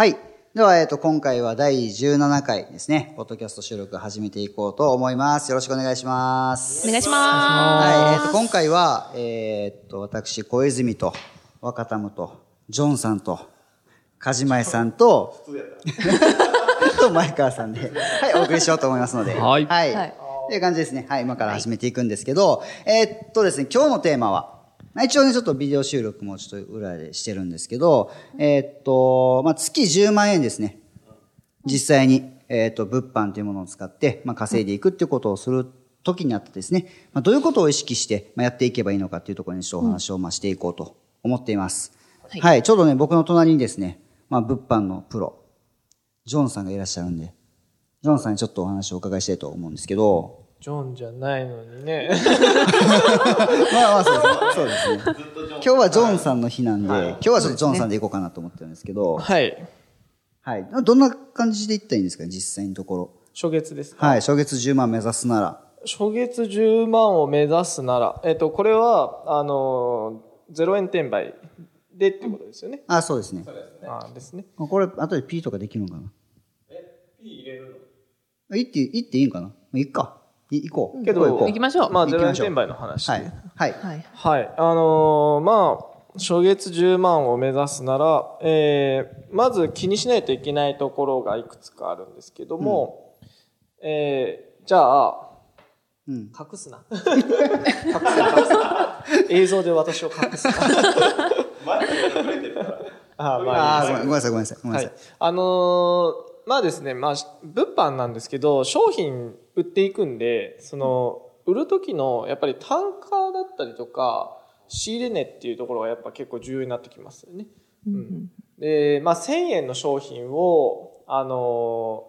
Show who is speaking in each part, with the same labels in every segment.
Speaker 1: はい。では、えっ、と、今回は第17回ですね、ポッドキャスト収録始めていこうと思います。よろしくお願いします。
Speaker 2: お願いしま
Speaker 1: はい。えっ、と、今回は、えっ、と、私、小泉と、若田むと、ジョンさんと、かじまえさんと、と、前川さんで、はい、お送りしようと思いますので。
Speaker 3: はい
Speaker 1: はい。
Speaker 2: はい
Speaker 1: という感じですね。はい、今から始めていくんですけど、えーっとですね、今日のテーマは、まあ一応ね、ちょっとビデオ収録もちょっと裏でしてるんですけど、えーっと、まあ、月10万円ですね。実際に、えーっと、物販というものを使って、まあ、稼いでいくっていうことをする時にあってですね、まあ、どういうことを意識して、まあ、やっていけばいいのかっていうところにちょっとお話を、まあ、していこうと思っています。
Speaker 2: はい
Speaker 1: はい、ちょうどね、僕の隣にですね、まあ、物販のプロ、ジョンさんがいらっしゃるんで、ジョンさんにちょっとお話をお伺いしたいと思うんですけど、
Speaker 3: ジョンじゃないのにね。
Speaker 1: まあまあそうですね。そうですね。今日はジョンさんの日なんで、今日はちょっとジョンさんで行こうかなと思ってるんですけど、
Speaker 3: はい。
Speaker 1: はい。どんな感じで行ったらいいんですか実際のところ。
Speaker 3: 初月ですか？
Speaker 1: はい。初月10万目指すなら。
Speaker 3: 初月10万を目指すなら、えっと、これは、あの、0円転売でっていうことですよね。
Speaker 1: あ、そうですね。
Speaker 3: あですね。
Speaker 1: これ、後で P とかできるのかな？え ?P 入れるの？いって、いっていいんかな？いいか。い行こう。
Speaker 3: けど、
Speaker 1: 行こう
Speaker 2: 行きましょう
Speaker 3: まあ、0円
Speaker 1: 行きましょう
Speaker 3: 転売の話で。
Speaker 1: はい。はい。
Speaker 2: はい
Speaker 3: はい。あのーまあ、初月10万を目指すなら、えー、まず気にしないといけないところがいくつかあるんですけども、えー、じゃあ、
Speaker 1: うん。
Speaker 3: 隠すな。隠すな、隠すな。映像で私を隠すな。あーまあ
Speaker 1: ごめんごめんなさい、ごめんなさい。ごめんな
Speaker 3: はい
Speaker 1: さい。。
Speaker 3: あのーまあですね、まあ、物販なんですけど、商品売っていくんで、その、売る時の、やっぱり単価だったりとか、仕入れ値っていうところがやっぱ結構重要になってきますよね。うん。で、まあ、1000円の商品を、あの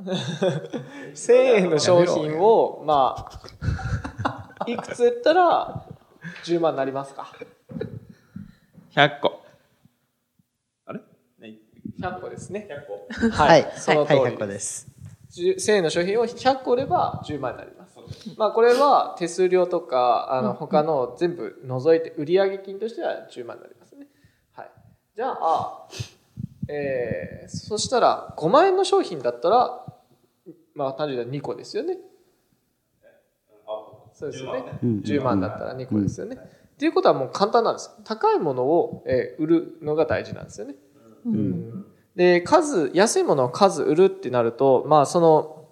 Speaker 3: ー1000円の商品を、まあ、いくつ売ったら10万になりますか
Speaker 4: ？100個。あれ
Speaker 3: ?100 個ですね。
Speaker 1: は
Speaker 3: はいい。。その
Speaker 1: はい、
Speaker 3: 通り
Speaker 1: 100個です。
Speaker 3: 10 1000円の商品を100個売れば10万になります。まあこれは手数料とか、あの他の全部除いて売上金としては10万になりますね。はい。じゃあ、えー、そしたら5万円の商品だったら、まあ単純に2個ですよね。そうですよね。10万だったら2個ですよね。っていうことはもう簡単なんです。高いものを、えー売るのが大事なんですよね。で、数、安いものを数売るってなると、まあその、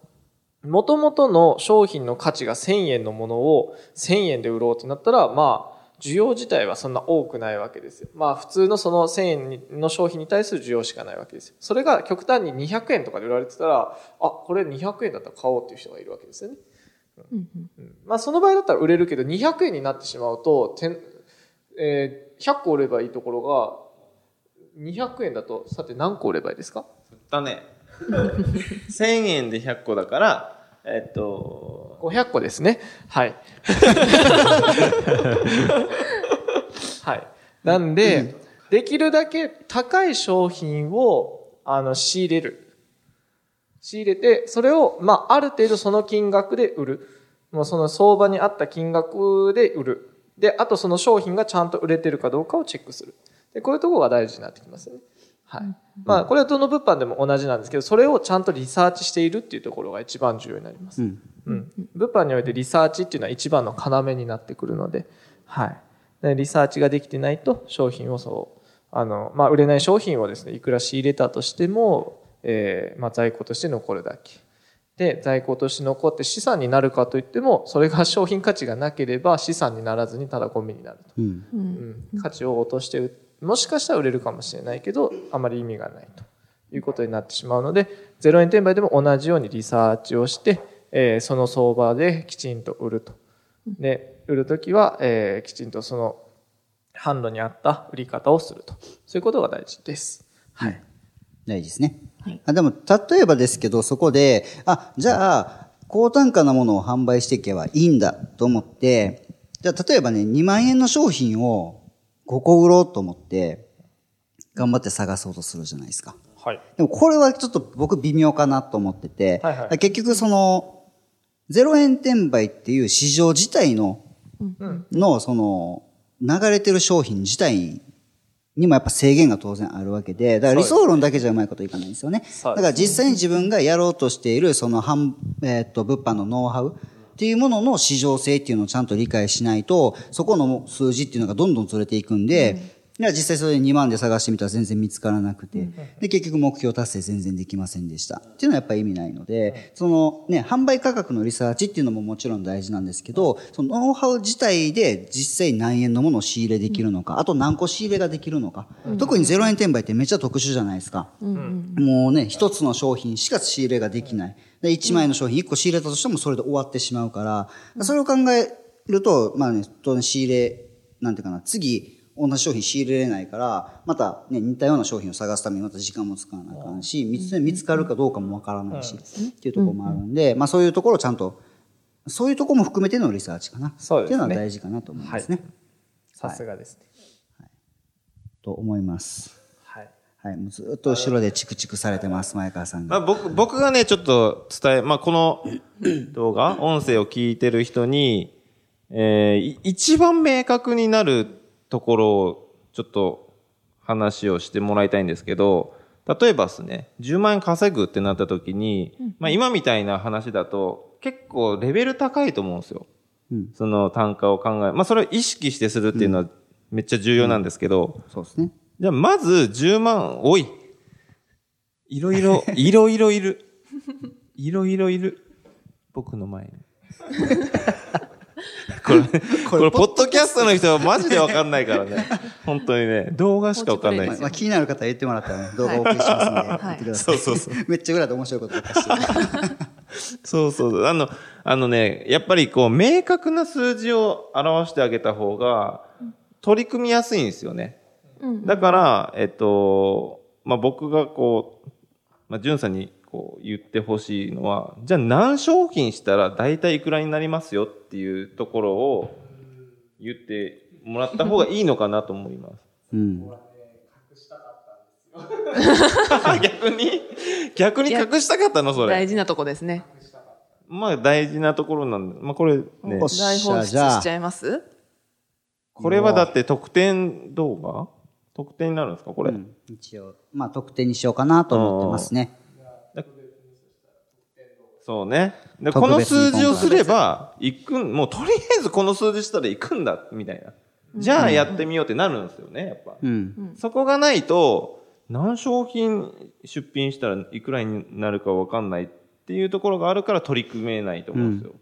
Speaker 3: 元々の商品の価値が1000円のものを1000円で売ろうってなったら、まあ、需要自体はそんな多くないわけですよ。まあ普通のその1000円の商品に対する需要しかないわけですよ。それが極端に200円とかで売られてたら、あ、これ200円だったら買おうっていう人がいるわけですよね。うんまあその場合だったら売れるけど200円になってしまうと、えー100個売ればいいところが、200円だと、さて何個売ればいいですか？
Speaker 4: だね。1000円で100個だから、えっと、
Speaker 3: 500個ですね。はい。はい。なんで、できるだけ高い商品を、あの、仕入れる。仕入れて、それを、まあ、ある程度その金額で売る。もうその相場に合った金額で売る。で、あとその商品がちゃんと売れてるかどうかをチェックする。で、こういうところが大事になってきますよね。はい。まあ、これはどの物販でも同じなんですけど、それをちゃんとリサーチしているっていうところが一番重要になります。
Speaker 1: うん。
Speaker 3: うん、物販においてリサーチっていうのは一番の要になってくるので、はい。でリサーチができてないと商品をそう、あの、まあ、売れない商品をですね、いくら仕入れたとしても、えーまあ、在庫として残るだけ。で、在庫として残って資産になるかといっても、それが商品価値がなければ資産にならずにただゴミになると。
Speaker 1: うん。
Speaker 3: うん、価値を落としてうもしかしたら売れるかもしれないけどあまり意味がないということになってしまうので0円転売でも同じようにリサーチをして、えーその相場できちんと売るとで売るときは、えーきちんとその販路に合った売り方をすると。そういうことが大事です。はい。
Speaker 1: 大事ですね。
Speaker 2: はい
Speaker 1: あでも、例えばですけど、そこで、あ、じゃあ、高単価なものを販売していけばいいんだと思って、じゃあ、例えばね、2万円の商品を5個売ろうと思って、頑張って探そうとするじゃないですか。
Speaker 3: はい。
Speaker 1: でもこれはちょっと僕微妙かなと思ってて、
Speaker 3: はいはい
Speaker 1: 結局その、0円転売っていう市場自体の、
Speaker 3: うん。
Speaker 1: のその、流れてる商品自体にもやっぱ制限が当然あるわけで、だから理想論だけじゃうまいこといかないんですよね。だから実際に自分がやろうとしているその販、えーっと、物販のノウハウっていうものの市場性っていうのをちゃんと理解しないと、そこの数字っていうのがどんどんずれていくんで、いや実際それで2万で探してみたら全然見つからなくて、で、結局目標達成全然できませんでした。っていうのはやっぱり意味ないので、そのね、販売価格のリサーチっていうのももちろん大事なんですけど、そのノウハウ自体で実際何円のものを仕入れできるのか、あと何個仕入れができるのか。特に0円転売ってめっちゃ特殊じゃないですか。もうね、一つの商品しか仕入れができない。で、1万円の商品1個仕入れたとしてもそれで終わってしまうから、それを考えると、まあね、当然仕入れ、なんていうかな、次、同じ商品仕入れれないから、またね、似たような商品を探すためにまた時間も使わなあかんし、見つ見つかるかどうかもわからないし、っていうところもあるんで、まあそういうところをちゃんと、そういうところも含めてのリサーチかな。
Speaker 3: そうですね
Speaker 1: っていうのは大事かなと思いますね。
Speaker 3: さすがですね。
Speaker 1: と思います。
Speaker 3: はい。
Speaker 1: はい。もうずっと後ろでチクチクされてます、前川さんが。
Speaker 4: まあ、僕、僕がね、ちょっと伝え、まあ、この 動画、音声を聞いてる人に、えーい一番明確になるところを、ちょっと話をしてもらいたいんですけど、例えばですね、10万円稼ぐってなった時に、まあ、今みたいな話だと、結構レベル高いと思うんですよ。
Speaker 1: うん
Speaker 4: その単価を考え、まあ、それを意識してするっていうのはめっちゃ重要なんですけど、
Speaker 1: そうですね。
Speaker 4: じゃあ、まず10万、おい。いろいろ、いろいろいる。いろいろいる。僕の前に。これ、これ、ポッドキャストの人はマジでわかんないからね。本当にね、動画しかわかんないです
Speaker 1: まあ、気になる方は言ってもらったらね、動画お送りしますので、言ってください。
Speaker 4: そうそう
Speaker 1: めっちゃ裏で面白いことばっしてる。
Speaker 4: そうそう。あの、あのね、やっぱりこう、明確な数字を表してあげた方が、取り組みやすいんですよね。だから、えっと、まあ、僕がこう、まあ、じゅんさんにこう言ってほしいのは、じゃあ何商品したら大体いくらになりますよっていうところを言ってもらった方がいいのかなと思います。
Speaker 1: うん。
Speaker 4: 逆に？逆に隠したかったの？それ。
Speaker 5: 大事なとこですね。
Speaker 4: まあ大事なところなんで、まあこれね、
Speaker 5: 大放出しちゃいます？
Speaker 4: これはだって特典動画？特典になるんですかこれ？
Speaker 1: うん一応、まあ、特典にしようかなと思ってますね。
Speaker 4: そうね。で、
Speaker 1: 特
Speaker 4: この数字をすれば、行くん、もうとりあえずこの数字したら行くんだ、みたいな。じゃあやってみようってなるんですよね、やっぱ。
Speaker 1: うん。
Speaker 4: そこがないと、何商品出品したらいくらになるかわかんないっていうところがあるから取り組めないと思うんですよ。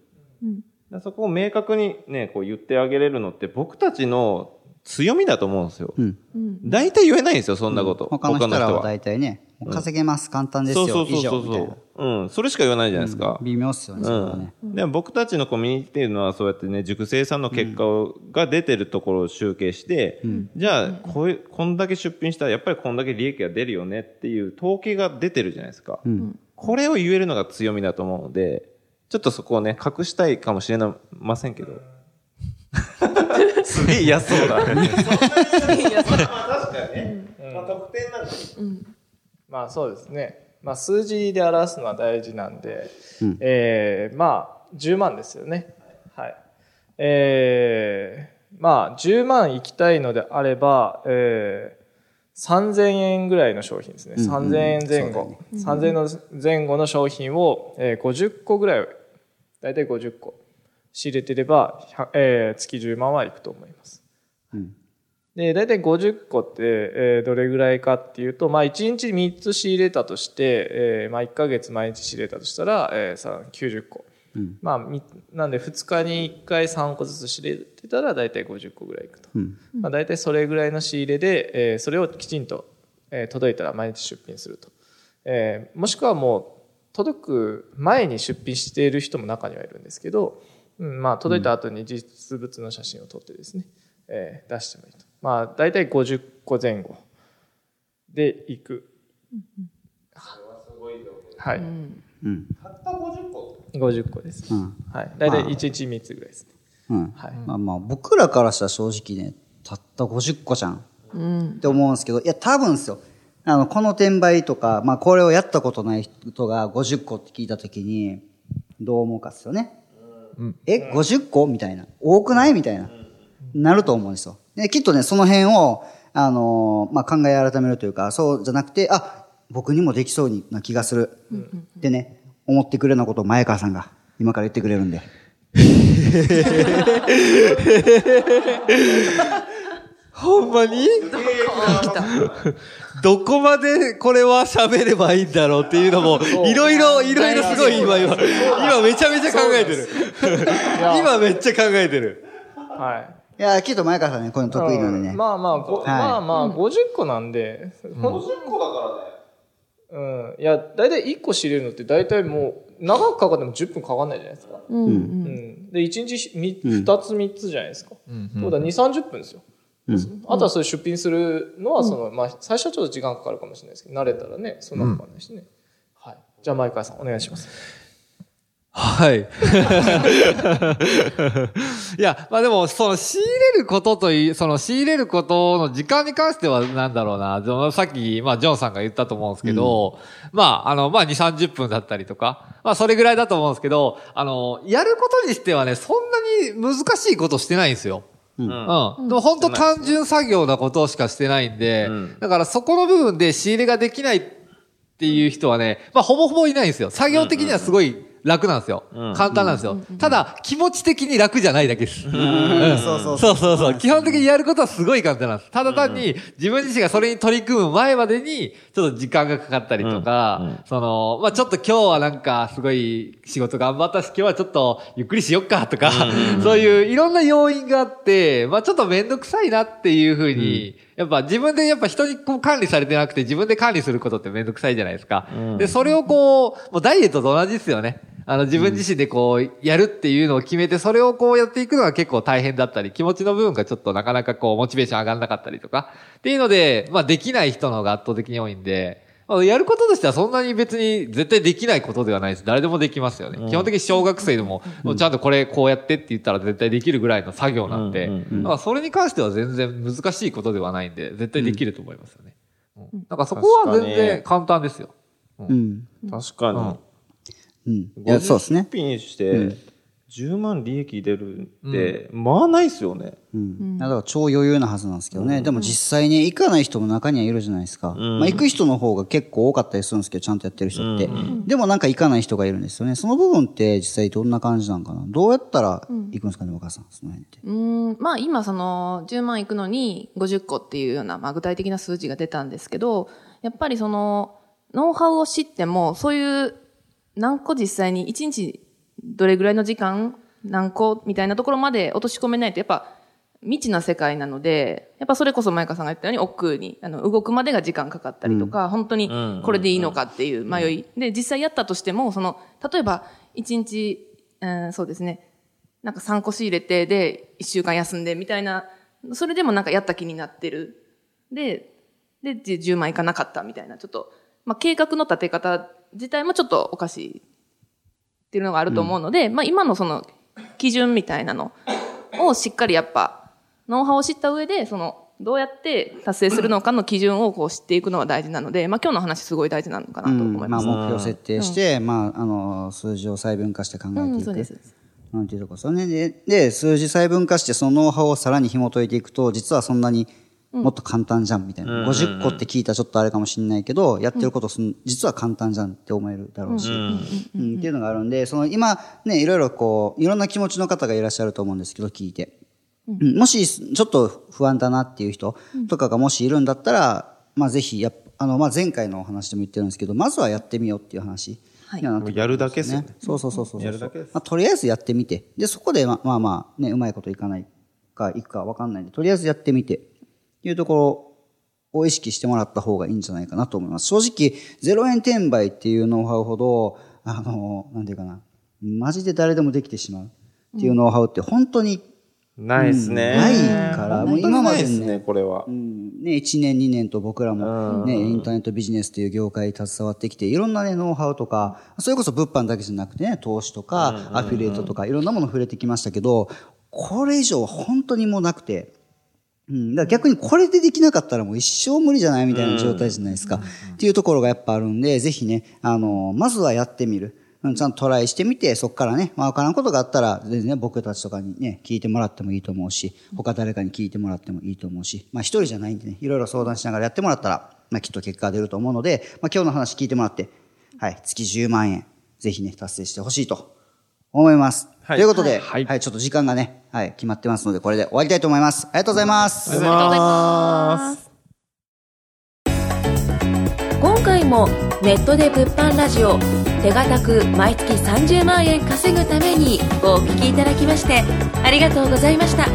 Speaker 4: だからそこを明確にね、こう言ってあげれるのって僕たちの強みだと思うんですよ。
Speaker 1: うん。
Speaker 4: 大体言えないんですよ、そんなこと。
Speaker 1: 他の人らは大体ね、稼げます、簡単ですよ、
Speaker 4: そうそう
Speaker 1: 以上、
Speaker 4: そう。そう
Speaker 1: みたいな。
Speaker 4: うん、それしか言わないじゃないですか。
Speaker 1: 微妙っすよね。
Speaker 4: うん、でも僕たちのコミュニティっていうのはそうやってね塾生さんの結果を、が出てるところを集計して、じゃあこういうこんだけ出品したらやっぱりこんだけ利益が出るよねっていう統計が出てるじゃないですか、これを言えるのが強みだと思うのでちょっとそこをね隠したいかもしれませんけどすげえ嫌そうだね確かにね、まあ、得点なんです
Speaker 3: まあそうですね。まあ数字で表すのは大事なんで、えーまあ10万ですよね。はい。えーまあ10万いきたいのであれば、えー、3000円ぐらいの商品ですね。3000円前後。3000円の前後の商品を、えー50個ぐらい、だいたい50個仕入れてれば、100えー月10万はいくと思います。で、大体50個って、えーどれぐらいかっていうと、まあ1日3つ仕入れたとして、えーまあ1ヶ月毎日仕入れたとしたら、えー、さ90個。まあみ、なんで2日に1回3個ずつ仕入れてたら大体50個ぐらいいくと。まあ大体それぐらいの仕入れで、えーそれをきちんと、えー届いたら毎日出品すると。えーもしくはもう届く前に出品している人も中にはいるんですけど、うん、まあ届いた後に実物の写真を撮ってですね、えー出してもいいと。まあ、大体50個前後で行く。はい。
Speaker 1: うん。
Speaker 4: たった50個
Speaker 3: ？50個です。
Speaker 1: うん。
Speaker 3: はい。大体1日3つぐらいですね。
Speaker 1: うん。
Speaker 3: はい。
Speaker 1: まあまあ、僕らからしたら正直ね、たった50個じゃん。って思うんですけど、いや、多分ですよ。あの、この転売とか、まあ、これをやったことない人が50個って聞いたときに、どう思うかっすよね。え、50個？みたいな。多くない？みたいな。なると思うんですよ。で、きっとね、その辺を、あのーまあ、考え改めるというか、そうじゃなくて、あ、僕にもできそうな気がする。ってね、思ってくれるようなことを前川さんが今から言ってくれるんで。
Speaker 5: ほんまに？どこまでこれは喋ればいいんだろうっていうのも、いろいろ、いろいろすごい今、今、今めちゃめちゃ考えてる。今めっちゃ考えてる。
Speaker 3: はい。
Speaker 1: いや、きっと前川さんね、こういうの得意なんでね。
Speaker 3: まあまあ、ご
Speaker 1: はい
Speaker 3: まあまあ、50個なんで、ほん
Speaker 4: 50個だからね。
Speaker 3: うん。いや、大体1個仕入れるのって大体もう、長くかかっても10分かかんないじゃないですか。
Speaker 2: うん
Speaker 3: うん。で、1日み2つ3つじゃないですか。そうだ、2、30分ですよ。あとはそれ出品するのは、その、まあ、最初はちょっと時間かかるかもしれないですけど、慣れたらね、そんなかかんないしね。はい。じゃあ、前川さん、お願いします。
Speaker 5: はい。いや、まあでも、その仕入れることといい、その仕入れることの時間に関してはなんだろうな、そのさっき、まあジョンさんが言ったと思うんですけど、まあ、あの、まあ2、30分だったりとか、まあそれぐらいだと思うんですけど、あの、やることにしてはね、そんなに難しいことしてないんですよ。
Speaker 4: うん。
Speaker 5: うん。でも本当単純作業なことしかしてないんで、
Speaker 4: うん
Speaker 5: だからそこの部分で仕入れができないっていう人はね、まあほぼほぼいないんですよ。作業的にはすごい楽なんですよ。
Speaker 4: うん
Speaker 5: 簡単なんですよ。ただ、気持ち的に楽じゃないだけです。うん
Speaker 1: そうそう
Speaker 5: そうそうそう。基本的にやることはすごい簡単なんです。ただ単に自分自身がそれに取り組む前までに、ちょっと時間がかかったりとか、
Speaker 4: うんうん
Speaker 5: その、まあちょっと今日はなんかすごい仕事頑張ったし、今日はちょっとゆっくりしよっかとか、そういういろんな要因があって、まあちょっとめんどくさいなっていうふうに、やっぱ自分でやっぱ人にこう管理されてなくて自分で管理することってめんどくさいじゃないですか。
Speaker 4: うん
Speaker 5: で、それをこう、もうダイエットと同じですよね。あの、自分自身でこう、やるっていうのを決めて、それをこうやっていくのは結構大変だったり、気持ちの部分がちょっとなかなかこう、モチベーション上がんなかったりとか、っていうので、まあできない人の方が圧倒的に多いんで、まあやることとしてはそんなに別に絶対できないことではないです。誰でもできますよね。基本的に小学生でも、ちゃんとこれこうやってって言ったら絶対できるぐらいの作業なんで、それに関しては全然難しいことではないんで、絶対できると思いますよね。うんだからそこは全然簡単ですよ。
Speaker 1: うん。
Speaker 4: 確かに。
Speaker 1: うん。いや、そうですね。
Speaker 4: 品して、10万利益出るって、まあないっすよね。
Speaker 1: うん。だから超余裕なはずなんですけどね。でも実際に行かない人も中にはいるじゃないですか。まあ行く人の方が結構多かったりするんですけど、ちゃんとやってる人って。でもなんか行かない人がいるんですよね。その部分って実際どんな感じなんかなどうやったら行くんですかね、若さん。その辺って。
Speaker 2: うーんまあ今その10万いくのに50個っていうような、まあ、具体的な数字が出たんですけどやっぱりそのノウハウを知ってもそういう何個実際に1日どれぐらいの時間何個みたいなところまで落とし込めないとやっぱ未知な世界なのでやっぱそれこそ前川さんが言ったように億劫にあの動くまでが時間かかったりとか、本当にこれでいいのかっていう迷い、で実際やったとしてもその例えば1日、うん、そうですねなんか3個仕入れて、で、1週間休んでみたいな、それでもなんかやった気になってる。で、で、じ10万いかなかったみたいな、ちょっと、まあ計画の立て方自体もちょっとおかしいっていうのがあると思うので、まあ今のその基準みたいなのをしっかりやっぱ、ノウハウを知った上で、その、どうやって達成するのかの基準をこう知っていくのは大事なので、まあ今日の話すごい大事なのかなと思います。
Speaker 1: まあ目標設定して、まあ、あの、数字を細分化して考えていく。
Speaker 2: うん、そうです。
Speaker 1: なんていうとこですね。で、で、数字細分化して、そのノウハウをさらに紐解いていくと、実はそんなにもっと簡単じゃん、みたいな。50個って聞いたらちょっとあれかもしれないけど、やってることすん、実は簡単じゃんって思えるだろうし、うん。っていうのがあるんで、その今、ね、いろいろこう、いろんな気持ちの方がいらっしゃると思うんですけど、聞いて。うん。もし、ちょっと不安だなっていう人とかがもしいるんだったら、まあぜひ、やあの、まあ前回のお話でも言ってるんですけど、まずはやってみようっていう話。にはなってくる
Speaker 4: やるだけっすよね。
Speaker 1: そうそうそうそうそう。
Speaker 4: やるだけです
Speaker 1: まあ、とりあえずやってみて。で、そこでま、まあまあ、ね、うまいこといかないか、いくかわかんないんで、とりあえずやってみて。いうところを意識してもらった方がいいんじゃないかなと思います。正直、0円転売っていうノウハウほど、あの、なんていうかな、マジで誰でもできてしまうっていうノウハウって本当に
Speaker 4: ないですね。
Speaker 1: ないからもう今までね
Speaker 4: ですね、これは
Speaker 1: う。んね、1年2年と僕らも、ね、インターネットビジネスという業界に携わってきて、いろんなね、ノウハウとか、それこそ物販だけじゃなくてね、投資とか、アフィリエイトとか、いろんなもの触れてきましたけど、これ以上は本当にもうなくて、うん、だから逆にこれでできなかったらもう一生無理じゃないみたいな状態じゃないですか。っていうところがやっぱあるんで、ぜひね、あの、まずはやってみる。うんちゃんとトライしてみて、そこからね、まあ、わからんことがあったら、全然ね、僕たちとかにね、聞いてもらってもいいと思うし、他誰かに聞いてもらってもいいと思うし、まあ、一人じゃないんでね、いろいろ相談しながらやってもらったら、まあ、きっと結果が出ると思うので、まあ、今日の話聞いてもらって、はい、月10万円、ぜひね、達成してほしいと思います。
Speaker 4: はい
Speaker 1: ということで、は、
Speaker 5: はいい
Speaker 1: ちょっと時間がね、はい、決まってますので、これで終わりたいと思います。ありがとうございます。
Speaker 4: ありがとうございます。
Speaker 6: 今回もネットで物販ラジオ手堅く毎月30万円稼ぐためにをお聞きいただきましてありがとうございました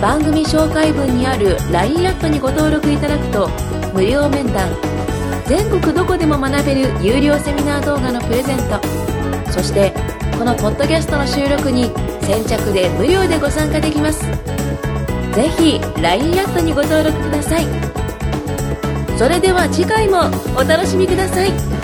Speaker 6: 番組紹介文にある LINE アットにご登録いただくと無料面談全国どこでも学べる有料セミナー動画のプレゼントそしてこのポッドキャストの収録に先着で無料でご参加できます。ぜひ LINE アットにご登録ください。それでは次回もお楽しみください。